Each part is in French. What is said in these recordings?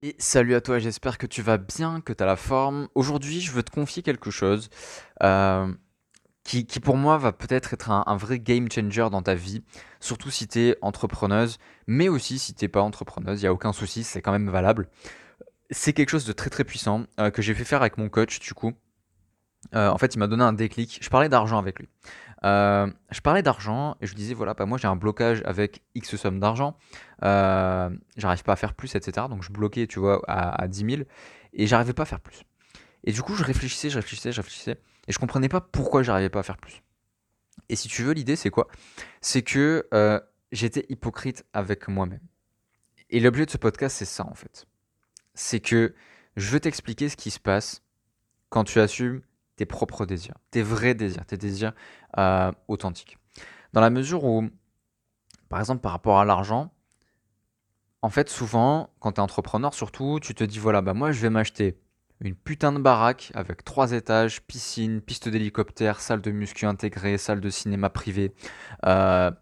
Et salut à toi, j'espère que tu vas bien, que tu as la forme. Aujourd'hui, je veux te confier quelque chose euh, qui, pour moi va peut-être être un, vrai game changer dans ta vie, surtout si tu es entrepreneuse, mais aussi si t'es pas entrepreneuse, il n'y a aucun souci, c'est quand même valable. C'est quelque chose de très très puissant euh, que j'ai fait faire avec mon coach du coup. Euh, en fait, il m'a donné un déclic. Je parlais d'argent avec lui. Euh, je parlais d'argent et je disais voilà, bah, moi j'ai un blocage avec X somme d'argent. Euh, j'arrive pas à faire plus, etc. Donc je bloquais, tu vois, à, à 10 000 et j'arrivais pas à faire plus. Et du coup, je réfléchissais, je réfléchissais, je réfléchissais et je comprenais pas pourquoi j'arrivais pas à faire plus. Et si tu veux, l'idée c'est quoi? C'est que euh, j'étais hypocrite avec moi-même. Et l'objet de ce podcast, c'est ça en fait. C'est que je veux t'expliquer ce qui se passe quand tu assumes tes propres désirs, tes vrais désirs, tes désirs euh, authentiques. Dans la mesure où, par exemple, par rapport à l'argent, en fait, souvent, quand tu es entrepreneur, surtout, tu te dis voilà, bah moi, je vais m'acheter une putain de baraque avec trois étages, piscine, piste d'hélicoptère, salle de muscu intégrée, salle de cinéma privé, euh,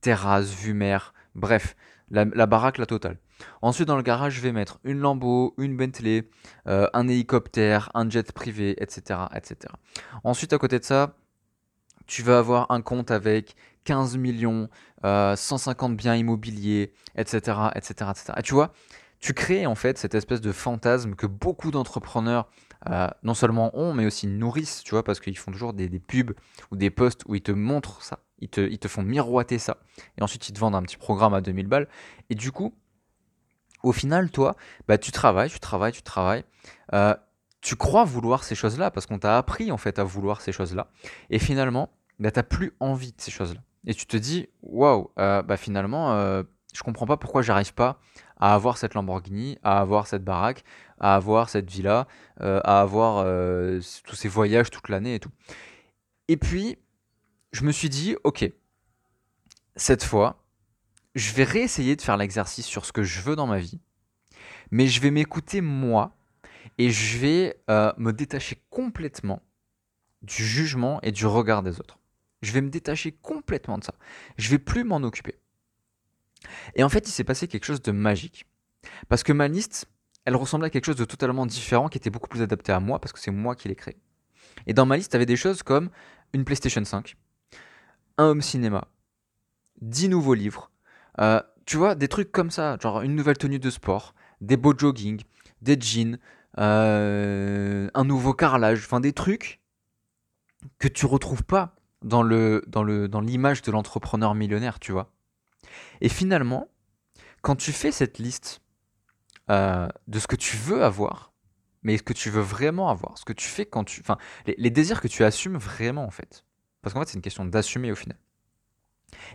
terrasse, vue mer, bref, la baraque, la totale. Ensuite, dans le garage, je vais mettre une Lambo, une Bentley, euh, un hélicoptère, un jet privé, etc., etc. Ensuite, à côté de ça, tu vas avoir un compte avec 15 millions, euh, 150 biens immobiliers, etc., etc., etc. Et tu vois, tu crées en fait cette espèce de fantasme que beaucoup d'entrepreneurs euh, non seulement ont, mais aussi nourrissent, tu vois, parce qu'ils font toujours des, des pubs ou des posts où ils te montrent ça, ils te, ils te font miroiter ça, et ensuite ils te vendent un petit programme à 2000 balles, et du coup, au final, toi, bah, tu travailles, tu travailles, tu travailles. euh, tu crois vouloir ces choses-là parce qu'on t'a appris en fait à vouloir ces choses-là. Et finalement, bah, t'as plus envie de ces choses-là. Et tu te dis, waouh, euh, bah finalement, euh, je comprends pas pourquoi j'arrive pas à avoir cette Lamborghini, à avoir cette baraque, à avoir cette villa, euh, à avoir tous ces voyages toute l'année et tout. Et puis, je me suis dit, ok, cette fois, je vais réessayer de faire l'exercice sur ce que je veux dans ma vie, mais je vais m'écouter moi et je vais euh, me détacher complètement du jugement et du regard des autres. Je vais me détacher complètement de ça. Je vais plus m'en occuper. Et en fait, il s'est passé quelque chose de magique. Parce que ma liste, elle ressemblait à quelque chose de totalement différent qui était beaucoup plus adapté à moi parce que c'est moi qui l'ai créé. Et dans ma liste, il y avait des choses comme une PlayStation 5, un home cinéma, 10 nouveaux livres, euh, tu vois, des trucs comme ça, genre une nouvelle tenue de sport, des beaux jogging, des jeans, euh, un nouveau carrelage, enfin des trucs que tu retrouves pas dans le dans le dans l'image de l'entrepreneur millionnaire, tu vois. Et finalement, quand tu fais cette liste euh, de ce que tu veux avoir, mais ce que tu veux vraiment avoir, ce que tu fais quand tu, enfin, les, les désirs que tu assumes vraiment en fait, parce qu'en fait c'est une question d'assumer au final,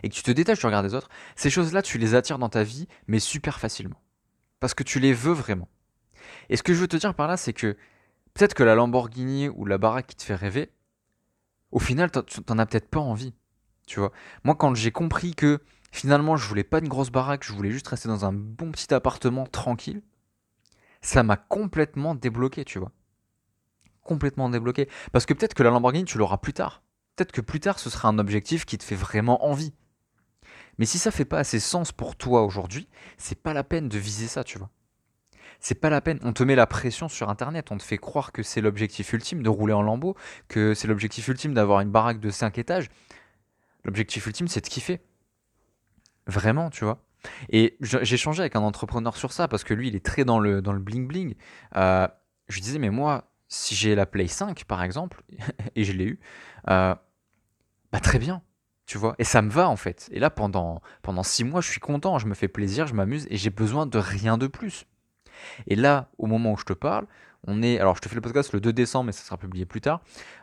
et que tu te détaches du regard des autres, ces choses-là tu les attires dans ta vie, mais super facilement, parce que tu les veux vraiment. Et ce que je veux te dire par là, c'est que peut-être que la Lamborghini ou la baraque qui te fait rêver, au final, t'en as peut-être pas envie. Tu vois. Moi, quand j'ai compris que finalement, je voulais pas une grosse baraque, je voulais juste rester dans un bon petit appartement tranquille, ça m'a complètement débloqué, tu vois. Complètement débloqué. Parce que peut-être que la Lamborghini, tu l'auras plus tard. Peut-être que plus tard, ce sera un objectif qui te fait vraiment envie. Mais si ça fait pas assez sens pour toi aujourd'hui, c'est pas la peine de viser ça, tu vois. C'est pas la peine. On te met la pression sur Internet. On te fait croire que c'est l'objectif ultime de rouler en lambeau, que c'est l'objectif ultime d'avoir une baraque de 5 étages. L'objectif ultime, c'est de kiffer. Vraiment, tu vois. Et j'ai changé avec un entrepreneur sur ça parce que lui, il est très dans le, dans le bling bling. Euh, je lui disais, mais moi, si j'ai la Play 5, par exemple, et je l'ai eu, euh, bah très bien, tu vois? Et ça me va, en fait. Et là, pendant, pendant six mois, je suis content, je me fais plaisir, je m'amuse et j'ai besoin de rien de plus. Et là, au moment où je te parle, on est. Alors, je te fais le podcast le 2 décembre, mais ça sera publié plus tard.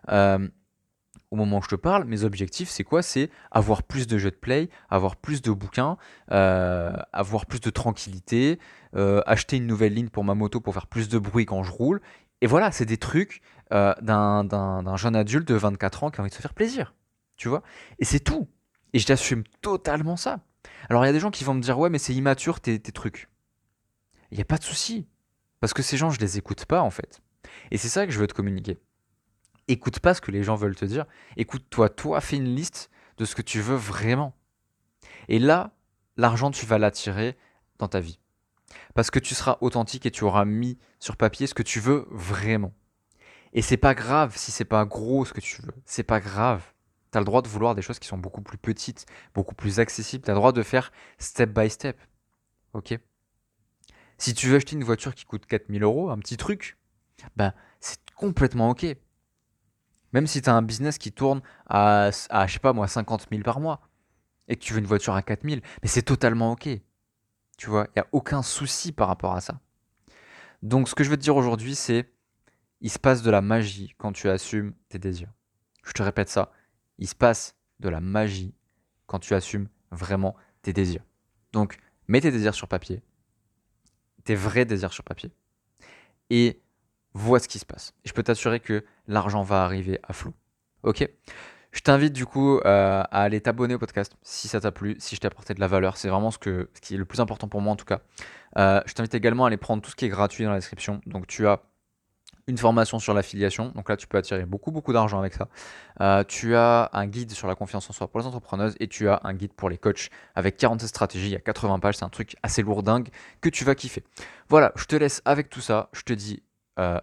Euh, au moment où je te parle, mes objectifs, c'est quoi? C'est avoir plus de jeux de play, avoir plus de bouquins, euh, avoir plus de tranquillité, euh, acheter une nouvelle ligne pour ma moto pour faire plus de bruit quand je roule. Et voilà, c'est des trucs d'un jeune adulte de 24 ans qui a envie de se faire plaisir. Tu vois? Et c'est tout. Et je t'assume totalement ça. Alors, il y a des gens qui vont me dire, ouais, mais c'est immature tes, trucs. Il n'y a pas de souci. Parce que ces gens, je les écoute pas, en fait. Et c'est ça que je veux te communiquer. Écoute pas ce que les gens veulent te dire. Écoute-toi, toi, fais une liste de ce que tu veux vraiment. Et là, l'argent, tu vas l'attirer dans ta vie. Parce que tu seras authentique et tu auras mis sur papier ce que tu veux vraiment. Et c'est pas grave si c'est pas gros ce que tu veux. C'est pas grave. Tu as le droit de vouloir des choses qui sont beaucoup plus petites, beaucoup plus accessibles. Tu as le droit de faire step by step. Ok? Si tu veux acheter une voiture qui coûte 4000 euros, un petit truc, ben, c'est complètement ok. Même si tu as un business qui tourne à, à, je sais pas moi, 50 000 par mois et que tu veux une voiture à 4000, mais c'est totalement ok. Tu vois, il n'y a aucun souci par rapport à ça. Donc ce que je veux te dire aujourd'hui, c'est il se passe de la magie quand tu assumes tes désirs. Je te répète ça, il se passe de la magie quand tu assumes vraiment tes désirs. Donc mets tes désirs sur papier, tes vrais désirs sur papier, et vois ce qui se passe. Je peux t'assurer que l'argent va arriver à flot. Ok? Je t'invite du coup euh, à aller t'abonner au podcast si ça t'a plu, si je t'ai apporté de la valeur. C'est vraiment ce qui est le plus important pour moi en tout cas. Euh, je t'invite également à aller prendre tout ce qui est gratuit dans la description. Donc tu as une formation sur l'affiliation. Donc là, tu peux attirer beaucoup, beaucoup d'argent avec ça. Euh, tu as un guide sur la confiance en soi pour les entrepreneuses et tu as un guide pour les coachs avec 47 stratégies. A 80 pages. C'est un truc assez lourdingue que tu vas kiffer. Voilà, je te laisse avec tout ça. Je te dis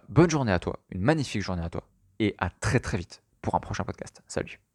bonne journée à toi, une magnifique journée à toi et à très très vite pour un prochain podcast. Salut